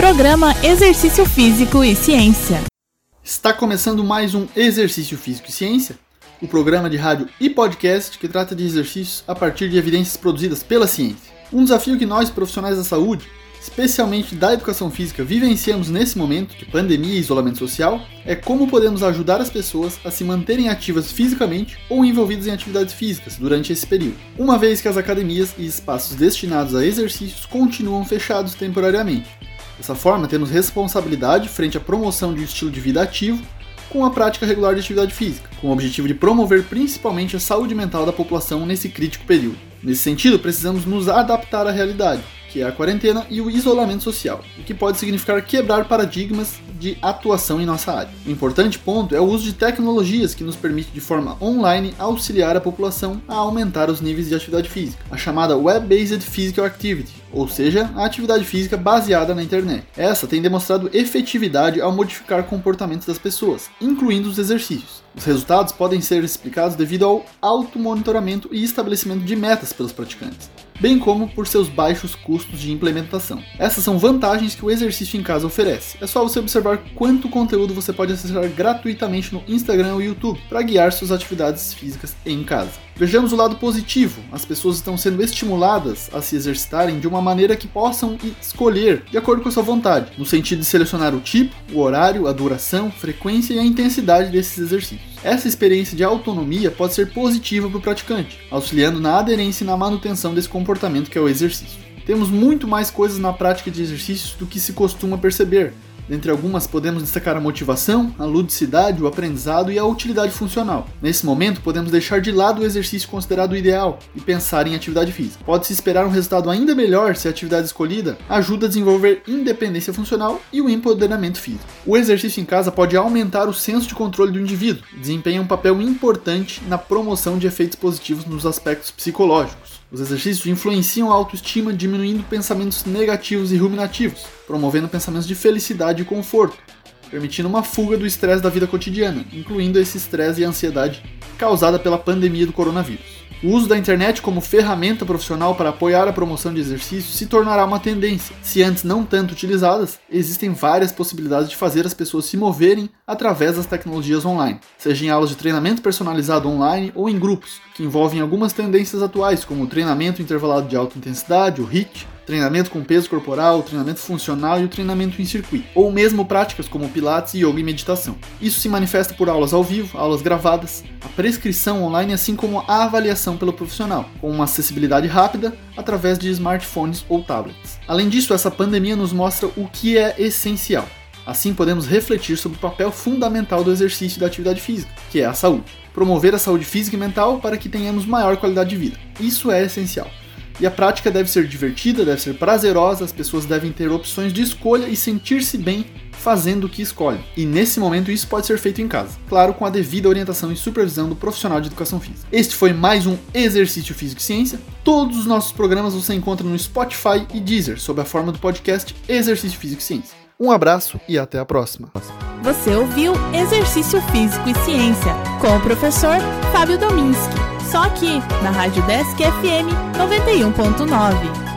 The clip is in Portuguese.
Programa Exercício Físico e Ciência. Está começando mais um Exercício Físico e Ciência, o programa de rádio e podcast que trata de exercícios a partir de evidências produzidas pela ciência. Um desafio que nós, profissionais da saúde, especialmente da educação física, vivenciamos nesse momento de pandemia e isolamento social, é como podemos ajudar as pessoas a se manterem ativas fisicamente ou envolvidas em atividades físicas durante esse período, uma vez que as academias e espaços destinados a exercícios continuam fechados temporariamente. Dessa forma, temos responsabilidade frente à promoção de um estilo de vida ativo com a prática regular de atividade física, com o objetivo de promover principalmente a saúde mental da população nesse crítico período. Nesse sentido, precisamos nos adaptar à realidade, que é a quarentena e o isolamento social, o que pode significar quebrar paradigmas de atuação em nossa área. O importante ponto é o uso de tecnologias que nos permite de forma online auxiliar a população a aumentar os níveis de atividade física, a chamada Web-Based Physical Activity, ou seja, a atividade física baseada na internet. Essa tem demonstrado efetividade ao modificar comportamentos das pessoas, incluindo os exercícios. Os resultados podem ser explicados devido ao automonitoramento e estabelecimento de metas pelos praticantes bem como por seus baixos custos de implementação. Essas são vantagens que o exercício em casa oferece. É só você observar quanto conteúdo você pode acessar gratuitamente no Instagram ou YouTube para guiar suas atividades físicas em casa. Vejamos o lado positivo: as pessoas estão sendo estimuladas a se exercitarem de uma maneira que possam escolher de acordo com a sua vontade, no sentido de selecionar o tipo, o horário, a duração, frequência e a intensidade desses exercícios. Essa experiência de autonomia pode ser positiva para o praticante, auxiliando na aderência e na manutenção desse comportamento que é o exercício. Temos muito mais coisas na prática de exercícios do que se costuma perceber, Dentre algumas, podemos destacar a motivação, a ludicidade, o aprendizado e a utilidade funcional. Nesse momento, podemos deixar de lado o exercício considerado ideal e pensar em atividade física. Pode-se esperar um resultado ainda melhor se a atividade escolhida ajuda a desenvolver independência funcional e o empoderamento físico. O exercício em casa pode aumentar o senso de controle do indivíduo, desempenha um papel importante na promoção de efeitos positivos nos aspectos psicológicos. Os exercícios influenciam a autoestima, diminuindo pensamentos negativos e ruminativos, promovendo pensamentos de felicidade e conforto, permitindo uma fuga do estresse da vida cotidiana, incluindo esse estresse e ansiedade causada pela pandemia do coronavírus. O uso da internet como ferramenta profissional para apoiar a promoção de exercício se tornará uma tendência. Se antes não tanto utilizadas, existem várias possibilidades de fazer as pessoas se moverem através das tecnologias online, seja em aulas de treinamento personalizado online ou em grupos, que envolvem algumas tendências atuais, como o treinamento intervalado de alta intensidade, o HIIT, treinamento com peso corporal, treinamento funcional e o treinamento em circuito, ou mesmo práticas como pilates, yoga e meditação. Isso se manifesta por aulas ao vivo, aulas gravadas, a prescrição online, assim como a avaliação pelo profissional, com uma acessibilidade rápida através de smartphones ou tablets. Além disso, essa pandemia nos mostra o que é essencial. Assim, podemos refletir sobre o papel fundamental do exercício e da atividade física, que é a saúde. Promover a saúde física e mental para que tenhamos maior qualidade de vida. Isso é essencial. E a prática deve ser divertida, deve ser prazerosa, as pessoas devem ter opções de escolha e sentir-se bem fazendo o que escolhem. E nesse momento isso pode ser feito em casa, claro, com a devida orientação e supervisão do profissional de educação física. Este foi mais um Exercício Físico e Ciência. Todos os nossos programas você encontra no Spotify e Deezer, sob a forma do podcast Exercício Físico e Ciência. Um abraço e até a próxima. Você ouviu Exercício Físico e Ciência com o professor Fábio Dominski. Só aqui, na Rádio Desk FM 91.9.